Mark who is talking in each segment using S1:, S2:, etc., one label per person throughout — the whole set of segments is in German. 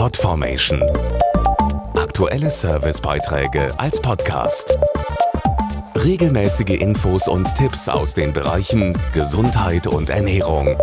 S1: Podformation. Aktuelle Servicebeiträge als Podcast. Regelmäßige Infos und Tipps aus den Bereichen Gesundheit und Ernährung.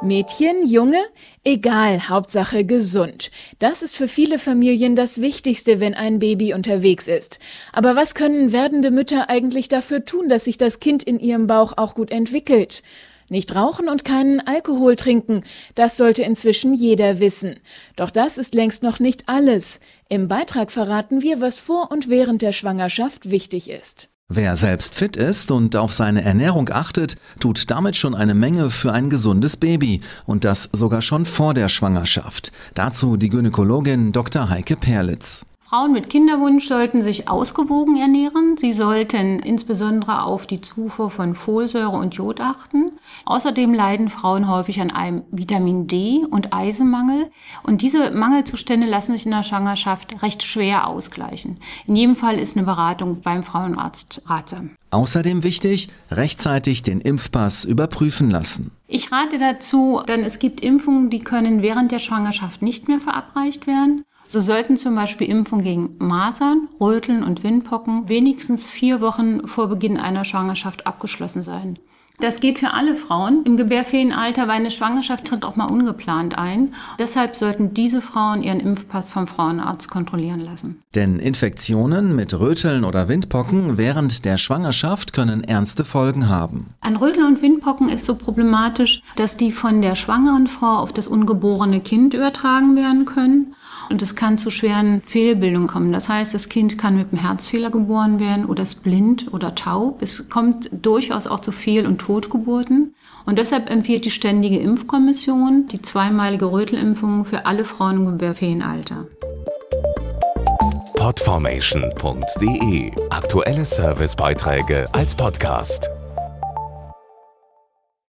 S2: Mädchen, Junge? Egal, Hauptsache gesund. Das ist für viele Familien das Wichtigste, wenn ein Baby unterwegs ist. Aber was können werdende Mütter eigentlich dafür tun, dass sich das Kind in ihrem Bauch auch gut entwickelt? Nicht rauchen und keinen Alkohol trinken, das sollte inzwischen jeder wissen. Doch das ist längst noch nicht alles. Im Beitrag verraten wir, was vor und während der Schwangerschaft wichtig ist.
S3: Wer selbst fit ist und auf seine Ernährung achtet, tut damit schon eine Menge für ein gesundes Baby und das sogar schon vor der Schwangerschaft. Dazu die Gynäkologin Dr. Heike Perlitz.
S4: Frauen mit Kinderwunsch sollten sich ausgewogen ernähren. Sie sollten insbesondere auf die Zufuhr von Folsäure und Jod achten. Außerdem leiden Frauen häufig an einem Vitamin D und Eisenmangel. Und diese Mangelzustände lassen sich in der Schwangerschaft recht schwer ausgleichen. In jedem Fall ist eine Beratung beim Frauenarzt ratsam.
S3: Außerdem wichtig, rechtzeitig den Impfpass überprüfen lassen.
S4: Ich rate dazu, denn es gibt Impfungen, die können während der Schwangerschaft nicht mehr verabreicht werden. So sollten zum Beispiel Impfungen gegen Masern, Röteln und Windpocken wenigstens vier Wochen vor Beginn einer Schwangerschaft abgeschlossen sein. Das geht für alle Frauen im Gebärferienalter, weil eine Schwangerschaft tritt auch mal ungeplant ein. Deshalb sollten diese Frauen ihren Impfpass vom Frauenarzt kontrollieren lassen.
S3: Denn Infektionen mit Röteln oder Windpocken während der Schwangerschaft können ernste Folgen haben.
S4: An Röteln und Windpocken ist so problematisch, dass die von der schwangeren Frau auf das ungeborene Kind übertragen werden können. Und es kann zu schweren Fehlbildungen kommen. Das heißt, das Kind kann mit einem Herzfehler geboren werden oder ist blind oder taub. Es kommt durchaus auch zu Fehl- und Totgeburten. Und deshalb empfiehlt die Ständige Impfkommission die zweimalige Rötelimpfung für alle Frauen im Gebärferienalter.
S1: Podformation.de Aktuelle Servicebeiträge als Podcast.